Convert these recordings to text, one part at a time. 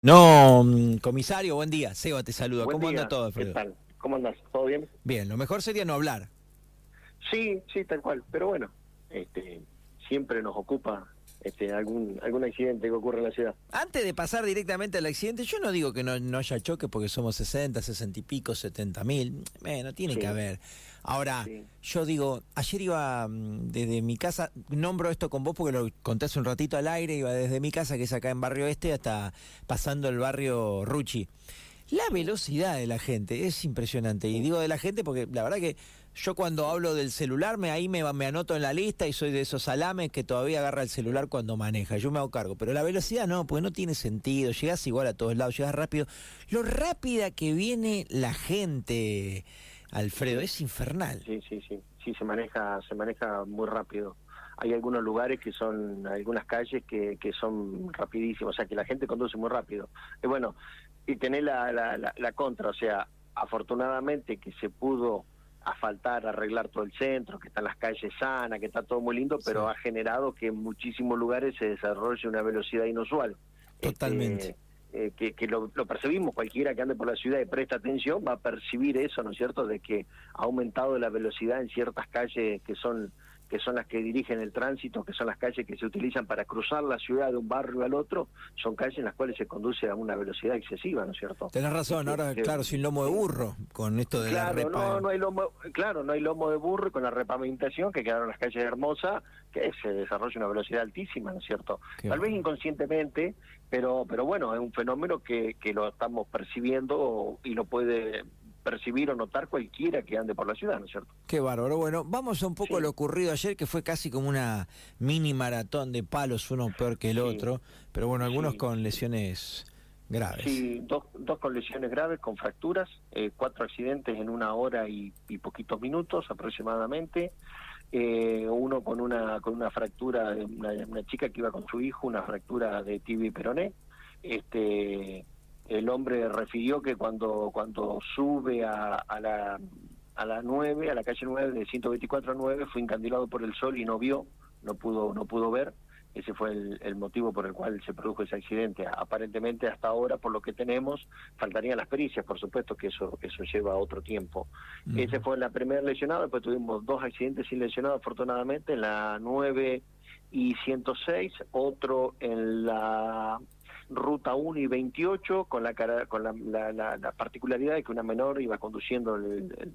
No, mm, comisario, buen día. Seba te saluda. Buen ¿Cómo día. anda todo, ¿Qué Alfredo? tal? ¿Cómo andas? ¿Todo bien? Bien, lo mejor sería no hablar. Sí, sí, tal cual. Pero bueno, este, siempre nos ocupa este, algún algún accidente que ocurre en la ciudad. Antes de pasar directamente al accidente, yo no digo que no, no haya choque porque somos 60, 60 y pico, 70 mil. Bueno, tiene Sí. que haber. Ahora, Sí. yo digo, ayer iba mm, desde mi casa, nombro esto con vos porque lo conté hace un ratito al aire, iba desde mi casa, que es acá en Barrio Este, hasta pasando el barrio Ruchi. La velocidad de la gente es impresionante. Y digo de la gente porque la verdad que yo cuando hablo del celular, me, ahí me, me anoto en la lista y soy de esos salames que todavía agarra el celular cuando maneja. Yo me hago cargo. Pero la velocidad no, porque no tiene sentido. Llegas igual a todos lados, llegas rápido. Lo rápida que viene la gente, Alfredo, es infernal. Sí, sí, sí. Sí, se maneja, se maneja muy rápido. Hay algunos lugares que son, algunas calles que, que son rapidísimos, o sea que la gente conduce muy rápido. Y bueno, y tener la, la, la, la contra, o sea, afortunadamente que se pudo asfaltar, arreglar todo el centro, que están las calles sanas, que está todo muy lindo, pero Sí. ha generado que en muchísimos lugares se desarrolle una velocidad inusual. Totalmente. Este, eh, que, que lo, lo percibimos, cualquiera que ande por la ciudad y presta atención va a percibir eso, ¿no es cierto?, de que ha aumentado la velocidad en ciertas calles que son que son las que dirigen el tránsito, que son las calles que se utilizan para cruzar la ciudad de un barrio al otro, son calles en las cuales se conduce a una velocidad excesiva, ¿no es cierto? Tenés razón, Que- ahora, que- claro, sin lomo de burro, con esto de la Claro, repa. no, no hay lomo, claro, no hay lomo de burro y con la repavimentación que quedaron las calles hermosas, que se desarrolla una velocidad altísima, ¿no es cierto? Qué Tal vez inconscientemente, pero pero bueno, es un fenómeno que, que lo estamos percibiendo y lo puede percibir o notar cualquiera que ande por la ciudad, ¿no es cierto? Qué bárbaro. Bueno, vamos a un poco Sí. a lo ocurrido ayer, que fue casi como una mini maratón de palos, uno peor que el Sí. otro, pero bueno, algunos Sí. con lesiones graves. Sí, dos, dos con lesiones graves, con fracturas, eh, cuatro accidentes en una hora y, y poquitos minutos aproximadamente. Eh, uno con una con una fractura de una, una chica que iba con su hijo, una fractura de tibia y peroné. Este, el hombre refirió que cuando cuando sube a, a la a la 9, a la calle 9 de 124 a 9 fue encandilado por el sol y no vio, no pudo no pudo ver. Ese fue el, el motivo por el cual se produjo ese accidente. Aparentemente hasta ahora, por lo que tenemos, faltarían las pericias, por supuesto que eso eso lleva otro tiempo. Ese fue la primera lesionada, después tuvimos dos accidentes sin lesionados afortunadamente, en la 9 y 106, otro en la ruta 1 y 28, con la cara- con la, la- la- la particularidad de que una menor iba conduciendo el- el-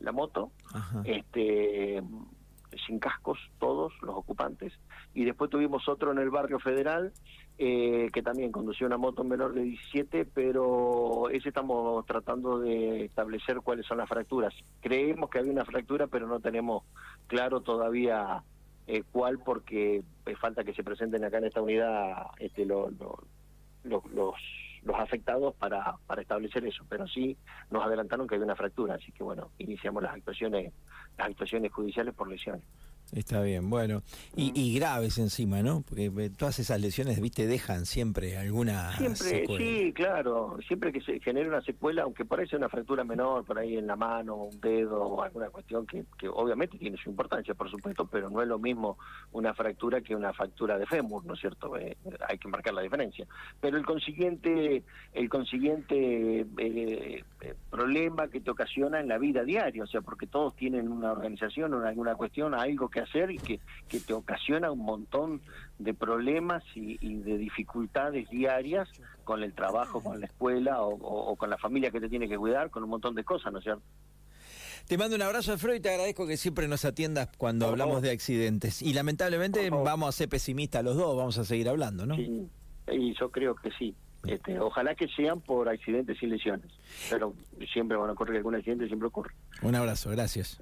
la moto, Ajá. este sin cascos todos los ocupantes y después tuvimos otro en el barrio federal eh, que también conducía una moto menor de 17 pero ese estamos tratando de establecer cuáles son las fracturas creemos que había una fractura pero no tenemos claro todavía eh, cuál porque eh, falta que se presenten acá en esta unidad este lo- lo- lo- los los afectados para, para establecer eso, pero sí nos adelantaron que había una fractura, así que bueno, iniciamos las actuaciones, las actuaciones judiciales por lesiones. Está bien, bueno. Y, y graves encima, ¿no? Porque eh, todas esas lesiones, viste, dejan siempre alguna Siempre, secuela. sí, claro, siempre que se genere una secuela, aunque sea una fractura menor, por ahí en la mano, un dedo o alguna cuestión que, que obviamente tiene su importancia, por supuesto, pero no es lo mismo una fractura que una fractura de fémur, ¿no es cierto? Eh, hay que marcar la diferencia. Pero el consiguiente, el consiguiente eh, eh, problema que te ocasiona en la vida diaria, o sea, porque todos tienen una organización o alguna cuestión, algo que hacer y que, que te ocasiona un montón de problemas y, y de dificultades diarias con el trabajo, con la escuela o, o- o con la familia que te tiene que cuidar, con un montón de cosas, ¿no es cierto? Te mando un abrazo, Alfredo, y te agradezco que siempre nos atiendas cuando Por hablamos favor. de accidentes. Y lamentablemente vamos a ser pesimistas los dos, vamos a seguir hablando, ¿no? Sí, y yo creo que sí. Este, ojalá que sean por accidentes y lesiones, pero siempre van a ocurrir algún accidente, siempre ocurre. Un abrazo, gracias.